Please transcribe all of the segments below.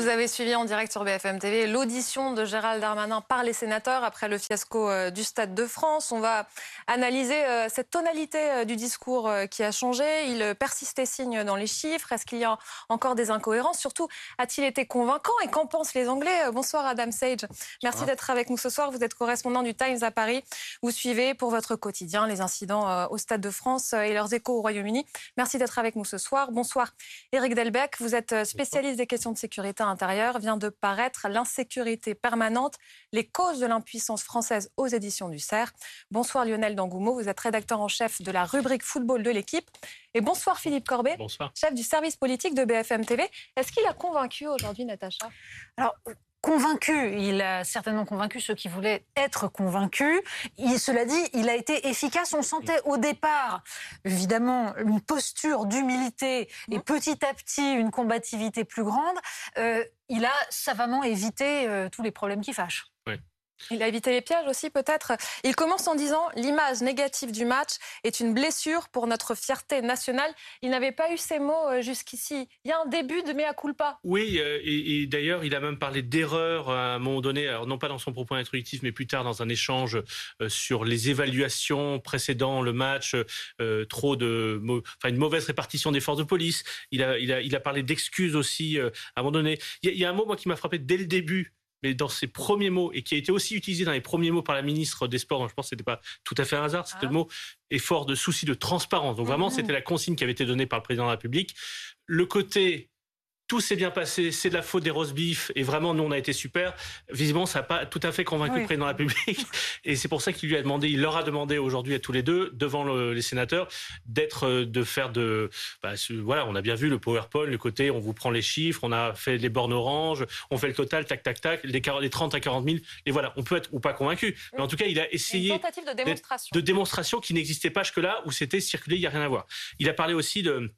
Vous avez suivi en direct sur BFM TV l'audition de Gérald Darmanin par les sénateurs après le fiasco euh, du Stade de France. On va analyser euh, cette tonalité euh, du discours qui a changé. Il persiste et signe dans les chiffres. Est-ce qu'il y a encore des incohérences? Surtout, a-t-il été convaincant? Et qu'en pensent les Anglais? Bonsoir Adam Sage. Merci d'être avec nous ce soir. Vous êtes correspondant du Times à Paris. Vous suivez pour votre quotidien les incidents au Stade de France et leurs échos au Royaume-Uni. Merci d'être avec nous ce soir. Bonsoir Éric Delbecq. Vous êtes spécialiste des questions de sécurité intérieure. Vient de paraître L'insécurité permanente, les causes de l'impuissance française aux éditions du CERF. Bonsoir Lionel Dangoumeau, vous êtes rédacteur en chef de la rubrique football de l'équipe. Et bonsoir Philippe Corbet, chef du service politique de BFM TV. Est-ce qu'il a convaincu aujourd'hui Natacha? Alors, convaincu. Il a certainement convaincu ceux qui voulaient être convaincus. Il, cela dit, il a été efficace. On sentait au départ, évidemment, une posture d'humilité et mmh. petit à petit une combativité plus grande. Euh, il a savamment évité euh, tous les problèmes qui fâchent. Il a évité les pièges aussi peut-être. Il commence en disant l'image négative du match est une blessure pour notre fierté nationale. Il n'avait pas eu ces mots euh, jusqu'ici. Il y a un début de mea culpa. Oui, euh, et, d'ailleurs il a même parlé d'erreur à un moment donné, alors non pas dans son propos introductif, mais plus tard dans un échange euh, sur les évaluations précédant le match, trop de, enfin une mauvaise répartition des forces de police. Il a, il a, il a parlé d'excuses aussi à un moment donné. Il y, a, il y a un mot moi qui m'a frappé dès le début mais dans ses premiers mots, et qui a été aussi utilisé dans les premiers mots par la ministre des Sports, je pense que ce n'était pas tout à fait un hasard, c'était le ah. mot effort de souci de transparence. Donc vraiment, mmh. c'était la consigne qui avait été donnée par le président de la République. Le côté tout s'est bien passé, c'est de la faute des roast beef, et vraiment, nous, on a été super. Visiblement, ça n'a pas tout à fait convaincu le président de la République, et c'est pour ça qu'il lui a demandé, il leur a demandé aujourd'hui à tous les deux, devant les sénateurs, d'être, euh, de faire de, bah, voilà, on a bien vu le PowerPoint, le côté, on vous prend les chiffres, on a fait les bornes orange, on fait le total, tac, tac, tac, les, 30 à 40 000, et voilà, on peut être ou pas convaincu, mais en tout cas, il a essayé. Une tentative de démonstration. De démonstration qui n'existait pas jusque-là, où c'était circulé, il n'y a rien à voir. Il a parlé aussi de,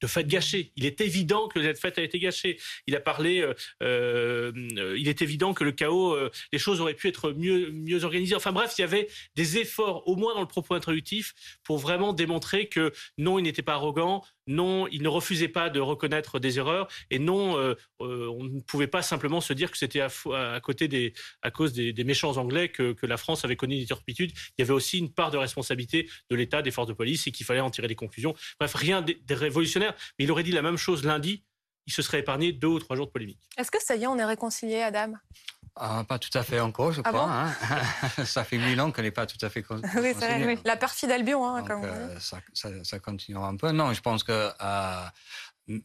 de fait gâchées. Il est évident que cette fête a été gâchée. Il a parlé, euh, euh, il est évident que le chaos, euh, les choses auraient pu être mieux, mieux organisées. Enfin bref, il y avait des efforts, au moins dans le propos introductif, pour vraiment démontrer que non, il n'était pas arrogant, non, il ne refusait pas de reconnaître des erreurs, et non, on ne pouvait pas simplement se dire que c'était à, côté des, à cause des, méchants Anglais que, que, la France avait connu des turpitudes. Il y avait aussi une part de responsabilité de l'État, des forces de police, et qu'il fallait en tirer des conclusions. Bref, rien de révolutionnaire mais il aurait dit la même chose lundi, il se serait épargné deux ou trois jours de polémique. Est-ce que ça y est, on est réconcilié, Adam? Ah, pas tout à fait encore, je ah crois. hein. ça fait mille ans qu'elle n'est pas tout à fait oui, c'est oui. La perfide Albion, hein, comme euh, ça, ça, ça, continuera un peu. Non, je pense que euh,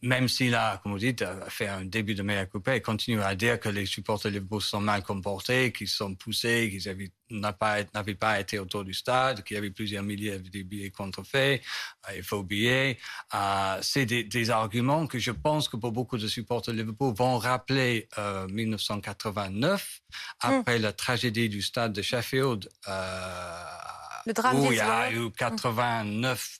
même s'il a, comme vous dites, fait un début de meilleur coupé, il continue à dire que les supporters de Liverpool sont mal comportés, qu'ils sont poussés, qu'ils n'avaient pas, été autour du stade, qu'il y avait plusieurs milliers de billets contrefaits, euh, il faut oublier. Euh, c'est des, arguments que je pense que pour beaucoup de supporters de Liverpool vont rappeler 1989, euh, hmm. après la tragédie du stade de Sheffield. le drame où il y a eu 89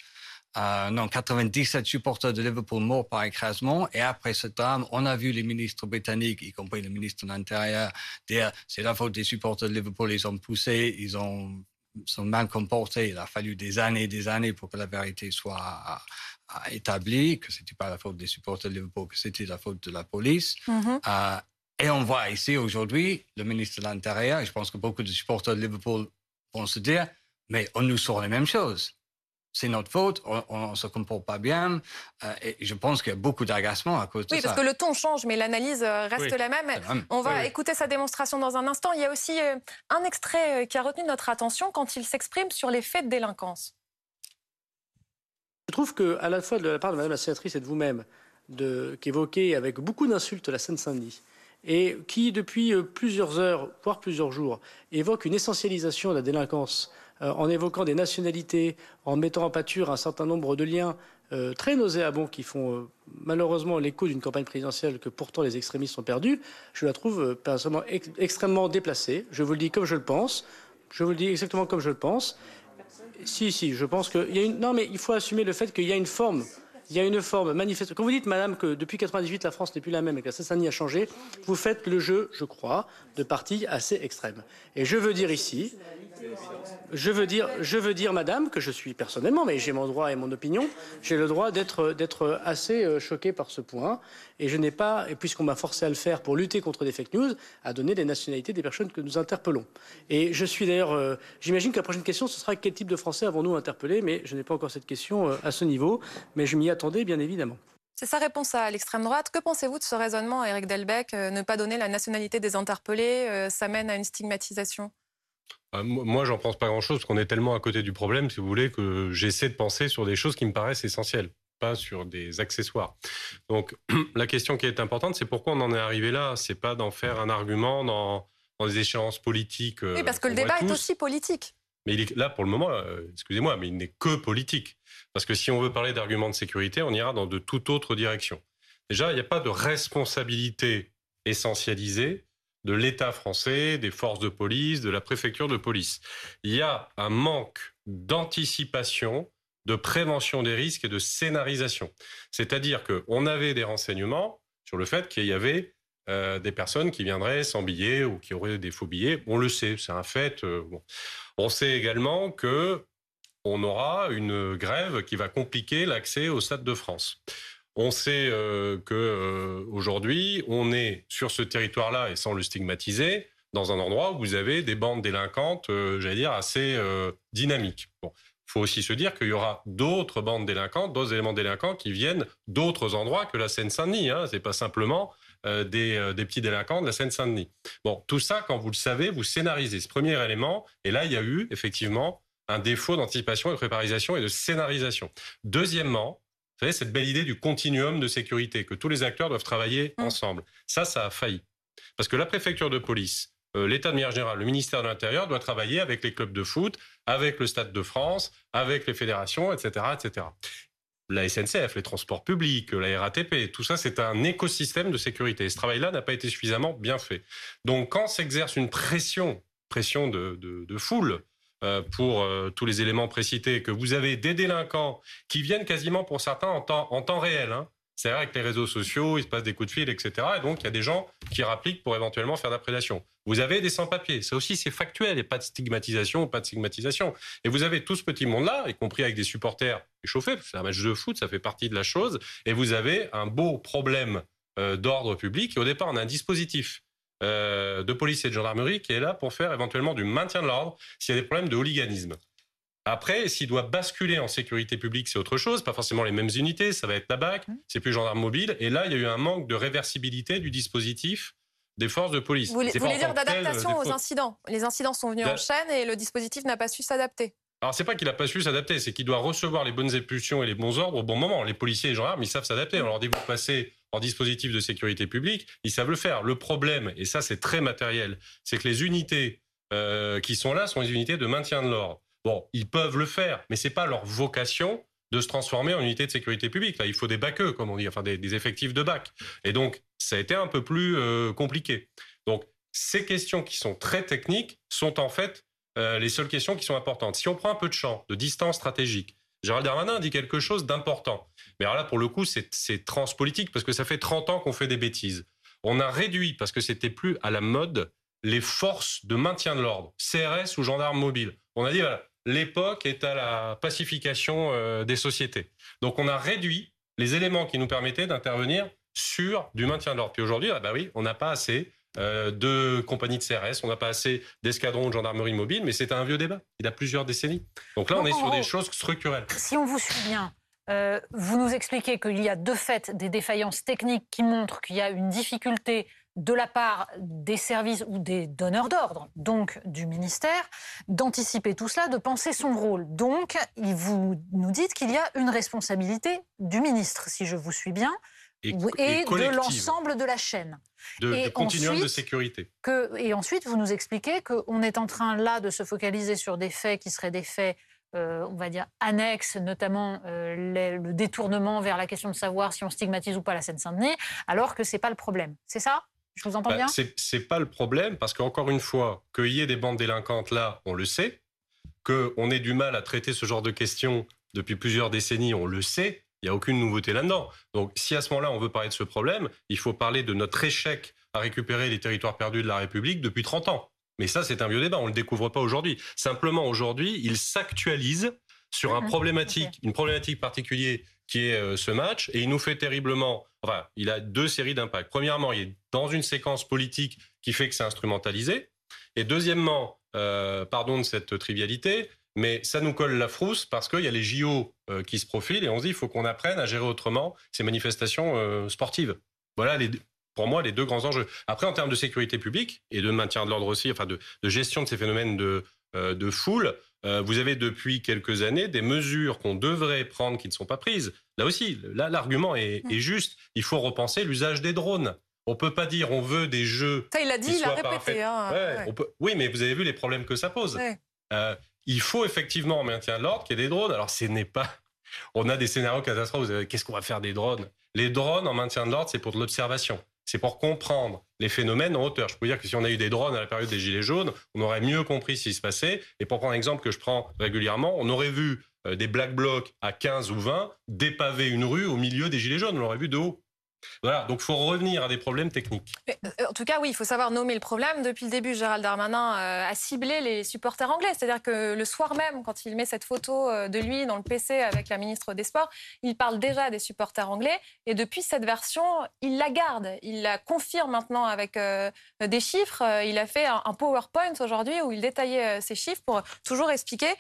euh, non, 97 supporters de Liverpool morts par écrasement. Et après ce drame, on a vu les ministres britanniques, y compris le ministre de l'Intérieur, dire c'est la faute des supporters de Liverpool, ils ont poussé, ils ont sont mal comportés. Il a fallu des années et des années pour que la vérité soit euh, établie, que c'était pas la faute des supporters de Liverpool, que c'était la faute de la police. Mm-hmm. Euh, et on voit ici aujourd'hui le ministre de l'Intérieur, et je pense que beaucoup de supporters de Liverpool vont se dire, mais on nous sort les mêmes choses c'est notre faute, on ne se comporte pas bien. Euh, et je pense qu'il y a beaucoup d'agacement à cause de ça. Oui, parce que le ton change, mais l'analyse euh, reste la, même. On va écouter sa démonstration dans un instant. Il y a aussi euh, un extrait qui a retenu notre attention quand il s'exprime sur les faits de délinquance. Je trouve qu'à la fois de la part de Mme la sénatrice et de vous-même, qu'évoquez avec beaucoup d'insultes la Seine-Saint-Denis, et qui, depuis plusieurs heures, voire plusieurs jours, évoque une essentialisation de la délinquance euh, en évoquant des nationalités, en mettant en pâture un certain nombre de liens euh, très nauséabonds qui font euh, malheureusement l'écho d'une campagne présidentielle que pourtant les extrémistes ont perdue, je la trouve personnellement extrêmement déplacée. Je vous le dis comme je le pense. Je vous le dis exactement comme je le pense. Si, si, je pense qu'il y a une. Non, mais il faut assumer le fait qu'il y a une forme il y a une forme manifeste. Quand vous dites, madame, que depuis 98, la France n'est plus la même et que la Seine-Saint-Denis a changé, vous faites le jeu, je crois, de partis assez extrêmes. Et je veux dire ici, je veux dire, je veux dire, madame, que je suis personnellement, mais j'ai mon droit et mon opinion, j'ai le droit d'être assez euh, choqué par ce point. Et je n'ai pas, et puisqu'on m'a forcé à le faire pour lutter contre des fake news, à donner les nationalités des personnes que nous interpellons. Et je suis d'ailleurs, euh, j'imagine que la prochaine question, ce sera quel type de Français avons-nous interpellé, mais je n'ai pas encore cette question euh, à ce niveau, mais je m'y attendais, bien évidemment. C'est sa réponse à l'extrême droite. Que pensez-vous de ce raisonnement, Eric Delbecq Ne pas donner la nationalité des interpellés, ça mène à une stigmatisation? Moi, j'en pense pas grand-chose parce qu'on est tellement à côté du problème, si vous voulez, que j'essaie de penser sur des choses qui me paraissent essentielles, pas sur des accessoires. Donc, la question qui est importante, c'est pourquoi on en est arrivé là? C'est pas d'en faire un argument dans, dans des échéances politiques. Euh, oui, parce que le débat est aussi politique. Mais là, pour le moment, euh, excusez-moi, mais il n'est que politique. Parce que si on veut parler d'arguments de sécurité, on ira dans de toute autre direction. Déjà, il n'y a pas de responsabilité essentialisée de l'État français, des forces de police, de la préfecture de police. Il y a un manque d'anticipation, de prévention des risques et de scénarisation. C'est-à-dire qu'on avait des renseignements sur le fait qu'il y avait euh, des personnes qui viendraient sans billets ou qui auraient des faux billets. On le sait, c'est un fait. Euh, on sait également que on aura une grève qui va compliquer l'accès au Stade de France. On sait euh, que euh, aujourd'hui, on est sur ce territoire-là et sans le stigmatiser, dans un endroit où vous avez des bandes délinquantes, euh, j'allais dire assez dynamiques. Bon, faut aussi se dire qu'il y aura d'autres bandes délinquantes, d'autres éléments délinquants qui viennent d'autres endroits que la Seine-Saint-Denis. Hein. C'est pas simplement des, des, petits délinquants de la Seine-Saint-Denis. Bon, tout ça, quand vous le savez, vous scénarisez ce premier élément. Et là, il y a eu effectivement un défaut d'anticipation, de préparisation et de scénarisation. Deuxièmement, vous savez, cette belle idée du continuum de sécurité, que tous les acteurs doivent travailler mmh. ensemble. Ça, ça a failli. Parce que la préfecture de police, euh, l'État de manière générale, le ministère de l'Intérieur doit travailler avec les clubs de foot, avec le Stade de France, avec les fédérations, etc., etc. La SNCF, les transports publics, la RATP, tout ça, c'est un écosystème de sécurité. ce travail-là n'a pas été suffisamment bien fait. Donc, quand s'exerce une pression, pression de, de foule, pour euh, tous les éléments précités, que vous avez des délinquants qui viennent quasiment pour certains en temps, en temps réel. Hein. C'est vrai que les réseaux sociaux, il se passe des coups de fil, etc. Et donc, il y a des gens qui rappliquent pour éventuellement faire de la prédation. Vous avez des sans-papiers. Ça aussi, c'est factuel. Et pas de stigmatisation, pas de stigmatisation. Et vous avez tout ce petit monde-là, y compris avec des supporters échauffés, c'est un match de foot, ça fait partie de la chose. Et vous avez un beau problème euh, d'ordre public. Et au départ, on a un dispositif euh, de police et de gendarmerie qui est là pour faire éventuellement du maintien de l'ordre s'il y a des problèmes de hooliganisme. Après, s'il doit basculer en sécurité publique, c'est autre chose, pas forcément les mêmes unités, ça va être la BAC, mmh. c'est plus gendarme mobile. Et là, il y a eu un manque de réversibilité du dispositif des forces de police. Vous, voulez dire d'adaptation aux incidents Les incidents sont venus en chaîne et le dispositif n'a pas su s'adapter. Alors c'est pas qu'il n'a pas su s'adapter, c'est qu'il doit recevoir les bonnes impulsions et les bons ordres au bon moment. Les policiers et les gendarmes, ils savent s'adapter. On leur dit vous passez en dispositif de sécurité publique, ils savent le faire. Le problème, et ça c'est très matériel, c'est que les unités euh, qui sont là sont les unités de maintien de l'ordre. Bon, ils peuvent le faire, mais c'est pas leur vocation de se transformer en unité de sécurité publique. Là, il faut des baqueux, comme on dit, enfin des, effectifs de bac. Et donc, ça a été un peu plus euh, compliqué. Donc, ces questions qui sont très techniques sont en fait euh, les seules questions qui sont importantes. Si on prend un peu de champ, de distance stratégique, Gérald Darmanin dit quelque chose d'important. Mais alors là, pour le coup, c'est transpolitique parce que ça fait 30 ans qu'on fait des bêtises. On a réduit, parce que c'était plus à la mode, les forces de maintien de l'ordre, CRS ou gendarmes mobiles. On a dit, voilà, l'époque est à la pacification euh, des sociétés. Donc on a réduit les éléments qui nous permettaient d'intervenir sur du maintien de l'ordre. Puis aujourd'hui, ah bah oui, on n'a pas assez euh, de compagnies de CRS, on n'a pas assez d'escadrons de gendarmerie mobile, mais c'est un vieux débat. Il a plusieurs décennies. Donc là, on est sur des choses structurelles. Si on vous suit bien, euh, vous nous expliquez qu'il y a de fait des défaillances techniques qui montrent qu'il y a une difficulté de la part des services ou des donneurs d'ordre, donc du ministère, d'anticiper tout cela, de penser son rôle. Donc, vous nous dites qu'il y a une responsabilité du ministre, si je vous suis bien, et, de l'ensemble de la chaîne. De, continuum de sécurité. Que, et ensuite, vous nous expliquez qu'on est en train là de se focaliser sur des faits qui seraient des faits euh, on va dire, annexes, notamment euh, le détournement vers la question de savoir si on stigmatise ou pas la Seine-Saint-Denis, alors que ce n'est pas le problème. C'est ça? Je vous entends bah, bien? C'est pas le problème, parce qu'encore une fois, qu'il y ait des bandes délinquantes là, on le sait. Qu'on ait du mal à traiter ce genre de questions depuis plusieurs décennies, on le sait. Il n'y a aucune nouveauté là-dedans. Donc, si à ce moment-là, on veut parler de ce problème, il faut parler de notre échec à récupérer les territoires perdus de la République depuis 30 ans. Mais ça, c'est un vieux débat, on ne le découvre pas aujourd'hui. Simplement, aujourd'hui, il s'actualise sur un mhm. problématique, une problématique particulière qui est euh, ce match, et il nous fait terriblement... Enfin, il a deux séries d'impacts. Premièrement, il est dans une séquence politique qui fait que c'est instrumentalisé. Et deuxièmement, euh, pardon de cette trivialité, mais ça nous colle la frousse parce qu'il y a les JO euh, qui se profilent et on se dit il faut qu'on apprenne à gérer autrement ces manifestations sportives. Voilà les, pour moi les deux grands enjeux. Après, en termes de sécurité publique et de maintien de l'ordre aussi, enfin de, gestion de ces phénomènes de, euh, de foule, euh, vous avez depuis quelques années des mesures qu'on devrait prendre qui ne sont pas prises. Là aussi, là l'argument est, est, juste. Il faut repenser l'usage des drones. On peut pas dire on veut des jeux. Ça, il a dit, il a répété. Hein, oui, mais vous avez vu les problèmes que ça pose. Euh, il faut effectivement en maintien de l'ordre qu'il y ait des drones. Alors, ce n'est pas. On a des scénarios catastrophes. Qu'est-ce qu'on va faire des drones? Les drones en maintien de l'ordre, c'est pour de l'observation c'est pour comprendre les phénomènes en hauteur. Je peux dire que si on a eu des drones à la période des Gilets jaunes, on aurait mieux compris ce qui se passait. Et pour prendre un exemple que je prends régulièrement, on aurait vu euh, des black blocs à 15 ou 20 dépaver une rue au milieu des Gilets jaunes. On l'aurait vu de haut. Voilà, donc il faut revenir à des problèmes techniques. Euh, en tout cas, oui, il faut savoir nommer le problème. Depuis le début, Gérald Darmanin euh, a ciblé les supporters anglais. C'est-à-dire que le soir même, quand il met cette photo euh, de lui dans le PC avec la ministre des Sports, il parle déjà des supporters anglais. Et depuis cette version, il la garde. Il la confirme maintenant avec des chiffres. Il a fait un, PowerPoint aujourd'hui où il détaillait ces chiffres pour toujours expliquer.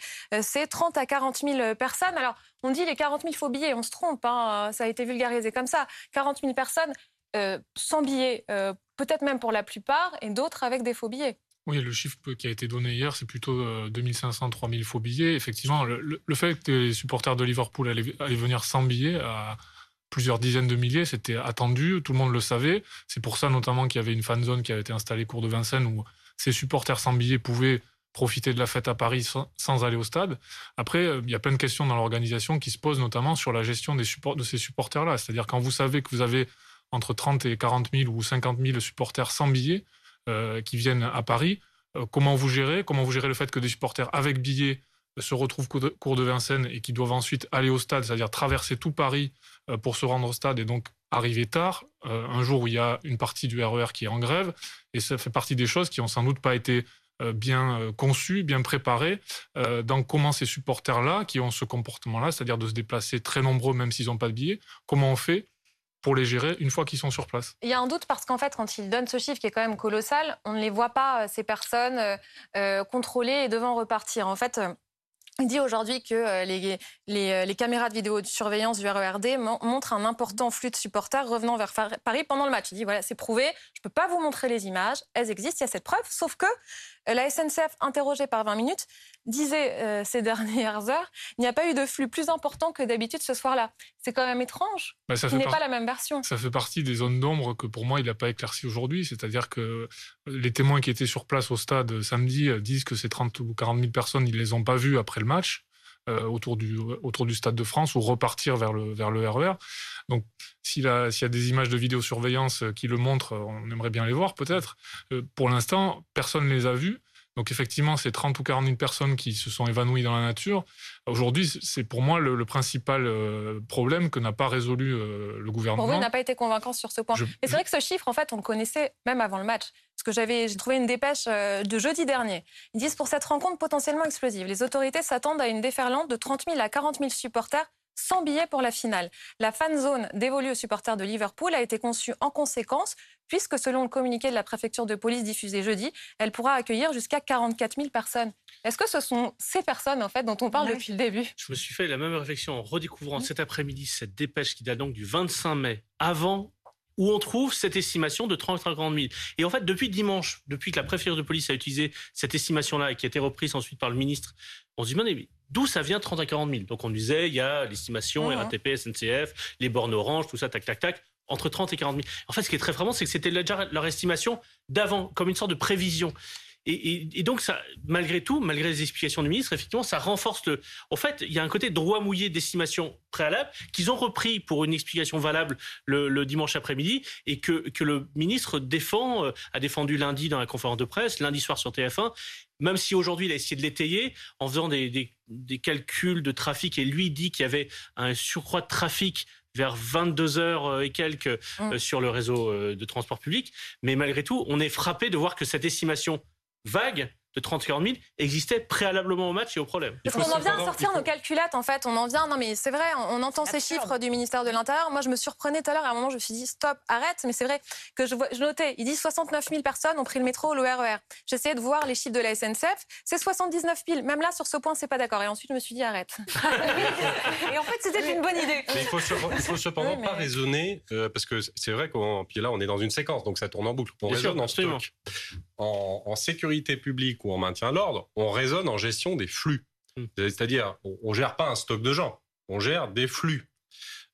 C'est 30 à 40 000 personnes. Alors, on dit les 40 000 faux billets, on se trompe, hein, ça a été vulgarisé comme ça. 40 000 personnes euh, sans billets, euh, peut-être même pour la plupart, et d'autres avec des faux billets. Oui, le chiffre qui a été donné hier, c'est plutôt 2500, euh, 3000 faux billets. Effectivement, le, fait que les supporters de Liverpool allaient, venir sans billets à plusieurs dizaines de milliers, c'était attendu, tout le monde le savait. C'est pour ça notamment qu'il y avait une fan zone qui avait été installée cours de Vincennes où ces supporters sans billets pouvaient profiter de la fête à Paris sans, aller au stade. Après, euh, il y a plein de questions dans l'organisation qui se posent notamment sur la gestion des supports, de ces supporters-là. C'est-à-dire quand vous savez que vous avez entre 30 et 40 000 ou 50 000 supporters sans billets euh, qui viennent à Paris, euh, comment vous gérez Comment vous gérez le fait que des supporters avec billets se retrouvent cours de Vincennes et qui doivent ensuite aller au stade, c'est-à-dire traverser tout Paris pour se rendre au stade et donc arriver tard, un jour où il y a une partie du RER e qui est en grève, et ça fait partie des choses qui ont sans doute pas été bien euh, conçu, bien préparé euh, dans comment ces supporters-là, qui ont ce comportement-là, c'est-à-dire de se déplacer très nombreux même s'ils n'ont pas de billets, comment on fait pour les gérer une fois qu'ils sont sur place? Il y a un doute parce qu'en fait, quand ils donnent ce chiffre qui est quand même colossal, on ne les voit pas, ces personnes, contrôlées et devant repartir. En fait, il dit aujourd'hui que euh, les, euh, les, caméras de vidéosurveillance du RERD montrent un important flux de supporters revenant vers Paris pendant le match. Il dit voilà, c'est prouvé, je ne peux pas vous montrer les images, elles existent, il y a cette preuve, sauf que euh, la SNCF, interrogée par 20 minutes, disait ces dernières heures, il n'y a pas eu de flux plus important que d'habitude ce soir-là. C'est quand même étrange. Bah, ce n'est pas la même version. Ça fait partie des zones d'ombre que pour moi il n'a pas éclairci aujourd'hui. C'est-à-dire que les témoins qui étaient sur place au stade samedi disent que ces 30 ou 40 000 personnes, ils ne les ont pas vues après le match. Euh, autour, du, autour du Stade de France ou repartir vers le, vers le RER. Donc, s'il y a des images de vidéosurveillance qui le montrent, on aimerait bien les voir peut-être. Euh, pour l'instant, personne ne les a vues. Donc effectivement, c'est 30 ou 40 000 personnes qui se sont évanouies dans la nature. Aujourd'hui, c'est pour moi le, principal euh, problème que n'a pas résolu euh, le gouvernement. Pour vous, il n'a pas été convaincant sur ce point. Mais c'est vrai que ce chiffre, en fait, on le connaissait même avant le match. Parce que j'avais, j'ai trouvé une dépêche euh, de jeudi dernier. Ils disent pour cette rencontre potentiellement explosive, les autorités s'attendent à une déferlante de 30 000 à 40 000 supporters sans billets pour la finale. La fan zone dévolue aux supporters de Liverpool a été conçue en conséquence, puisque selon le communiqué de la préfecture de police diffusé jeudi, elle pourra accueillir jusqu'à 44 000 personnes. Est-ce que ce sont ces personnes en fait dont on parle depuis le début? Je me suis fait la même réflexion en redécouvrant cet après-midi cette dépêche qui date donc du 25 mai, avant où on trouve cette estimation de 30 à 40 000. Et en fait, depuis dimanche, depuis que la préfecture de police a utilisé cette estimation-là et qui a été reprise ensuite par le ministre, on se dit, mais d'où ça vient 30 à 40 000 Donc on disait, il y a l'estimation, RATP, SNCF, les bornes orange, tout ça, tac, tac, tac, entre 30 et 40 000. En fait, ce qui est très frappant, c'est que c'était déjà leur estimation d'avant, comme une sorte de prévision. et, donc, malgré tout, malgré les explications du ministre, effectivement, ça renforce le. En fait, il y a un côté droit mouillé d'estimation préalable qu'ils ont repris pour une explication valable le, dimanche après-midi et que, que le ministre défend, euh, a défendu lundi dans la conférence de presse, lundi soir sur TF1, même si aujourd'hui il a essayé de l'étayer en faisant des, des, calculs de trafic et lui dit qu'il y avait un surcroît de trafic vers 22 heures euh, et quelques mmh. euh, sur le réseau de transport public. Mais malgré tout, on est frappé de voir que cette estimation vague de 30-40 000 existait préalablement au match et au problème. Parce qu'on en vient à sortir nos calculettes, en fait. On en vient. Non, mais c'est vrai, on, entend ces chiffres du ministère de l'Intérieur. Moi, je me surprenais tout à l'heure. À un moment, je me suis dit, stop, arrête. Mais c'est vrai que je, je notais, ils disent 69 000 personnes ont pris le métro ou le RER. E J'essayais de voir les chiffres de la SNCF. C'est 79 000. Même là, sur ce point, c'est pas d'accord. Et ensuite, je me suis dit, arrête. et en fait, c'était une bonne idée. Mais il faut, faut cependant pas raisonner, euh, parce que c'est vrai qu'on, puis là, on est dans une séquence, donc ça tourne en boucle. On raisonne en stock. En, en sécurité publique ou en maintien de l'ordre, on raisonne en gestion des flux. Hmm. C'est-à-dire, on ne gère pas un stock de gens, on gère des flux.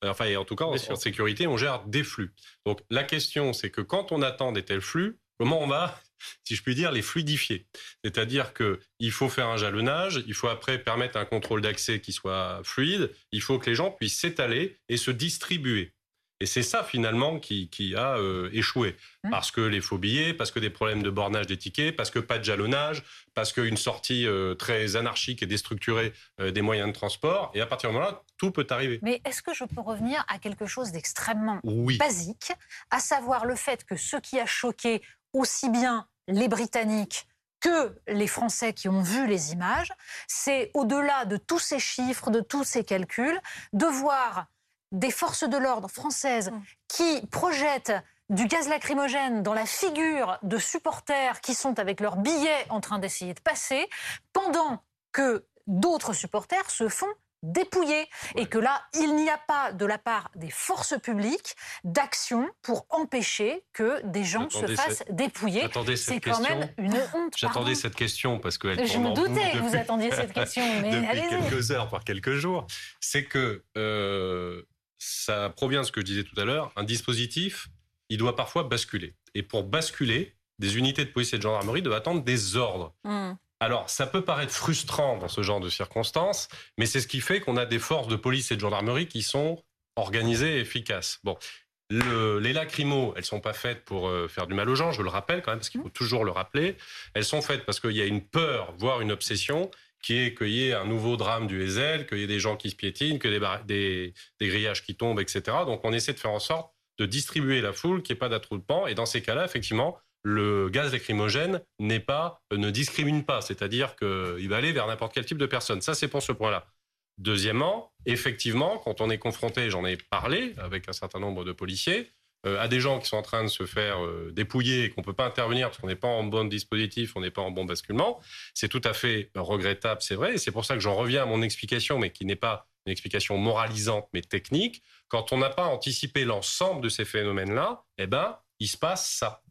Enfin, en tout cas, en, sécurité, on gère des flux. Donc, la question, c'est que quand on attend des tels flux, comment on va, si je puis dire, les fluidifier? C'est-à-dire qu'il faut faire un jalonnage, il faut après permettre un contrôle d'accès qui soit fluide, il faut que les gens puissent s'étaler et se distribuer. Et c'est ça finalement qui, a euh, échoué. Mmh. Parce que les faux billets, parce que des problèmes de bornage des tickets, parce que pas de jalonnage, parce qu'une sortie euh, très anarchique et déstructurée euh, des moyens de transport. Et à partir de moment-là, tout peut arriver. Mais est-ce que je peux revenir à quelque chose d'extrêmement basique, à savoir le fait que ce qui a choqué aussi bien les Britanniques que les Français qui ont vu les images, c'est au-delà de tous ces chiffres, de tous ces calculs, de voir des forces de l'ordre françaises mm. qui projettent du gaz lacrymogène dans la figure de supporters qui sont avec leurs billets en train d'essayer de passer, pendant que d'autres supporters se font dépouiller. Et que là, il n'y a pas de la part des forces publiques d'action pour empêcher que des gens se fassent dépouiller. C'est quand même une honte. J'attendais cette question parce que Je me doutais que vous attendiez cette question. Mais depuis quelques heures, voire quelques jours. C'est que euh, ça provient de ce que je disais tout à l'heure, un dispositif, il doit parfois basculer. Et pour basculer, des unités de police et de gendarmerie doivent attendre des ordres. Hmm. Alors, ça peut paraître frustrant dans ce genre de circonstances, mais c'est ce qui fait qu'on a des forces de police et de gendarmerie qui sont organisées et efficaces. Bon, les lacrymos, elles sont pas faites pour euh, faire du mal aux gens, je le rappelle quand même, parce qu'il faut toujours le rappeler. Elles sont faites parce qu'il y a une peur, voire une obsession, qui est qu'il y ait un nouveau drame du Hazel, qu'il y ait des gens qui se piétinent, que des, des, grillages qui tombent, etc. Donc on essaie de faire en sorte de distribuer la foule, qu'il n'y ait pas d'attroupement. Et dans ces cas-là, effectivement, le gaz lacrymogène n'est pas, ne discrimine pas, c'est-à-dire qu'il va aller vers n'importe quel type de personne. Ça, c'est pour ce point-là. Deuxièmement, effectivement, quand on est confronté, j'en ai parlé avec un certain nombre de policiers, euh, à des gens qui sont en train de se faire euh, dépouiller et qu'on ne peut pas intervenir parce qu'on n'est pas en bon dispositif, on n'est pas en bon basculement, c'est tout à fait regrettable, c'est vrai. Et c'est pour ça que j'en reviens à mon explication, mais qui n'est pas une explication moralisante, mais technique. Quand on n'a pas anticipé l'ensemble de ces phénomènes-là, eh ben, il se passe ça.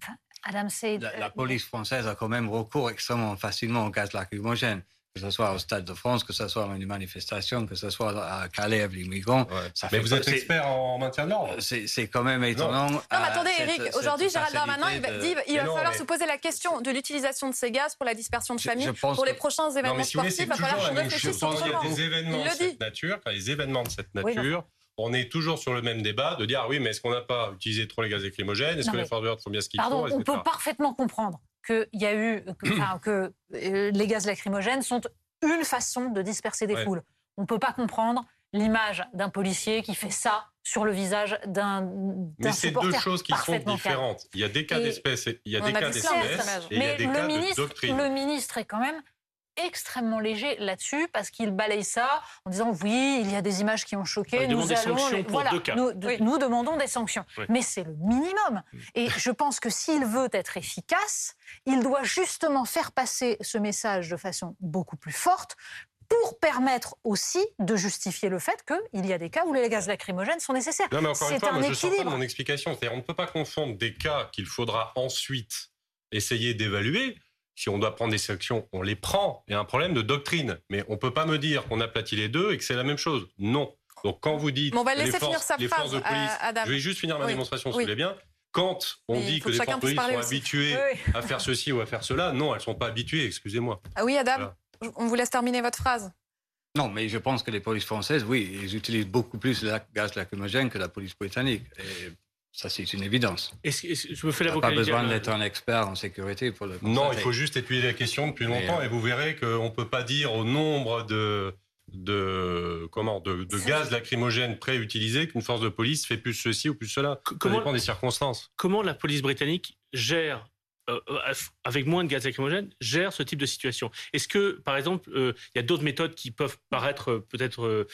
Adam la, la, police française a quand même recours extrêmement facilement au gaz lacrymogène que ce soit au Stade de France, que ce soit dans une manifestation, que ce soit à Calais les migrants. mais vous êtes expert en maintien de l'ordre. C'est quand même étonnant. Non, mais attendez, Eric, aujourd'hui, Gérald Darmanin, il, dit il va falloir se poser la question de l'utilisation de ces gaz pour la dispersion de familles, pour les prochains événements sportifs. Il va falloir qu'on réfléchisse sur Il y a des événements de cette nature, les événements de cette nature on est toujours sur le même débat de dire ah oui, mais est-ce qu'on n'a pas utilisé trop les gaz lacrymogènes? Est-ce que les forces de l'ordre font bien ce qu'il faut On peut parfaitement comprendre qu'il y a eu que, euh, les gaz lacrymogènes sont une façon de disperser des foules. On ne peut pas comprendre l'image d'un policier qui fait ça sur le visage d'un Mais c'est deux choses qui sont différentes. Il y a des cas d'espèces il y a des cas d'espèces et il y a des cas de doctrine. Le ministre est quand même extrêmement léger là-dessus parce qu'il balaye ça en disant oui, il y a des images qui ont choqué. nous allons, voilà, Nous, nous, demandons des sanctions, mais c'est le minimum. Et je pense que s'il veut être efficace, il doit justement faire passer ce message de façon beaucoup plus forte pour permettre aussi de justifier le fait qu'il y a des cas où les gaz lacrymogènes sont nécessaires. C'est un je équilibre. Pas de mon explication. On ne peut pas confondre des cas qu'il faudra ensuite essayer d'évaluer si on doit prendre des sanctions, on les prend. Il y a un problème de doctrine. Mais on ne peut pas me dire qu'on aplatit les deux et que c'est la même chose. Non. Donc quand vous dites... on va laisser finir sa phrase, de police, Je vais juste finir ma démonstration, si vous voulez bien. quand on Mais dit que que les forces puisse police sont aussi. habituées Oui. à faire ceci ou à faire cela, non, elles sont pas habituées, excusez-moi. Ah oui, Adam, Voilà. on vous laisse terminer votre phrase. Non, mais je pense que les polices françaises, oui, ils utilisent beaucoup plus le gaz lacrymogène que la police britannique. Et ça, c'est une évidence. Est-ce- est-ce- je me fais l'avocat pas besoin d'être un expert en sécurité pour le Non, il faut juste étudier la question depuis longtemps euh, et vous verrez qu'on ne peut pas dire au nombre de, de, comment, de, de gaz lacrymogènes pré-utilisés qu'une force de police fait plus ceci ou plus cela. C- Ça comment- dépend des circonstances. comment la police britannique gère, euh, euh, avec moins de gaz lacrymogène, gère ce type de situation? Est-ce que, par exemple, euh, il y a d'autres méthodes qui peuvent paraître euh, peut-être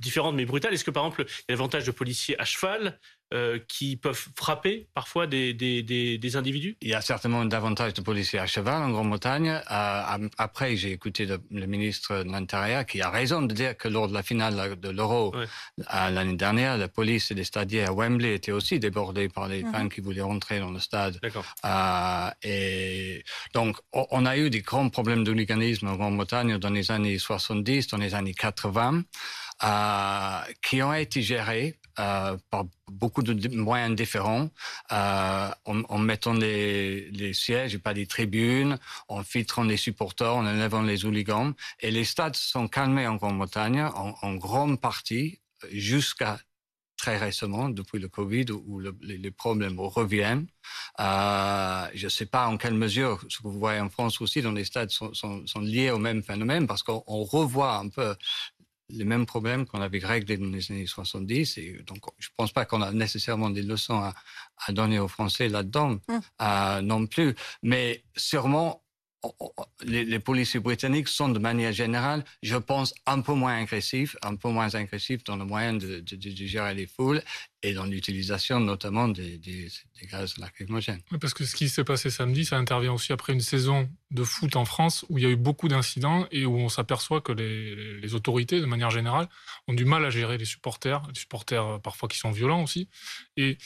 différentes mais brutales Est-ce que, par exemple, il y a davantage de policiers à cheval euh, qui peuvent frapper parfois des, des, des, des individus? Il y a certainement davantage de policiers à cheval en Grande-Bretagne. Euh, après, j'ai écouté le, le ministre de l'Intérieur qui a raison de dire que lors de la finale de l'Euro Ouais. euh, l'année dernière, la police et les stadiers à Wembley étaient aussi débordés par les Mhm. fans qui voulaient rentrer dans le stade. D'accord. Euh, et donc, on a eu des grands problèmes de en Grande-Bretagne dans les années 70, dans les années 80, euh, qui ont été gérés euh, par beaucoup de moyens différents, euh, en, mettant les, sièges et pas des tribunes, en filtrant les supporters, en enlevant les hooligans. Et les stades sont calmés en Grande-Bretagne, en, grande partie, jusqu'à très récemment, depuis le Covid, où, où le- les, problèmes reviennent. Euh, je ne sais pas en quelle mesure ce que vous voyez en France aussi dans les stades sont, liés au même phénomène, parce qu'on on revoit un peu les mêmes problèmes qu'on avait réglés dans les années 70. Et donc, je ne pense pas qu'on a nécessairement des leçons à, à donner aux Français là-dedans Mm. euh, non plus. Mais sûrement, les, les policiers britanniques sont de manière générale, je pense, un peu moins agressifs, un peu moins agressifs dans le moyen de, gérer les foules et dans l'utilisation notamment des, gaz lacrymogènes. Parce que ce qui s'est passé samedi, ça intervient aussi après une saison de foot en France où il y a eu beaucoup d'incidents et où on s'aperçoit que les, autorités, de manière générale, ont du mal à gérer les supporters, les supporters euh, parfois qui sont violents aussi. Et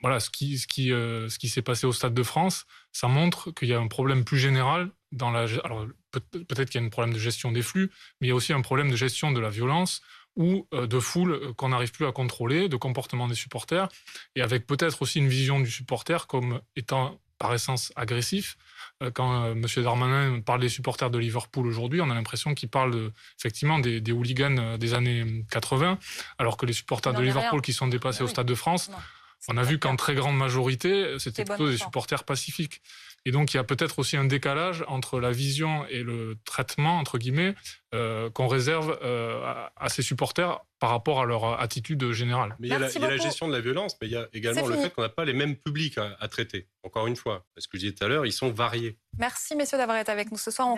voilà, euh, ce qui s'est passé au Stade de France, ça montre qu'il y a un problème plus général dans la. Alors peut- peut-être qu'il y a un problème de gestion des flux, mais il y a aussi un problème de gestion de la violence ou euh, de foule euh, qu'on n'arrive plus à contrôler, de comportement des supporters, et avec peut-être aussi une vision du supporter comme étant par essence agressif. Euh, Quand M. Darmanin parle des supporters de Liverpool aujourd'hui, on a l'impression qu'il parle de- effectivement des, des hooligans des années 80, alors que les supporters de Liverpool rien. qui sont dépassés Ah au. Stade de France, Non, on a vu qu'en très grande majorité, c'était plutôt des supporters pacifiques. Et donc, il y a peut-être aussi un décalage entre la vision et le traitement, entre guillemets, euh, qu'on réserve euh, à, à ces supporters par rapport à leur attitude générale. Mais il y, a la, Merci il y a la gestion de la violence, mais il y a également le fait qu'on n'a pas les mêmes publics à, à traiter. Encore une fois, parce que je disais tout à l'heure, ils sont variés. Merci, messieurs, d'avoir été avec nous ce soir. On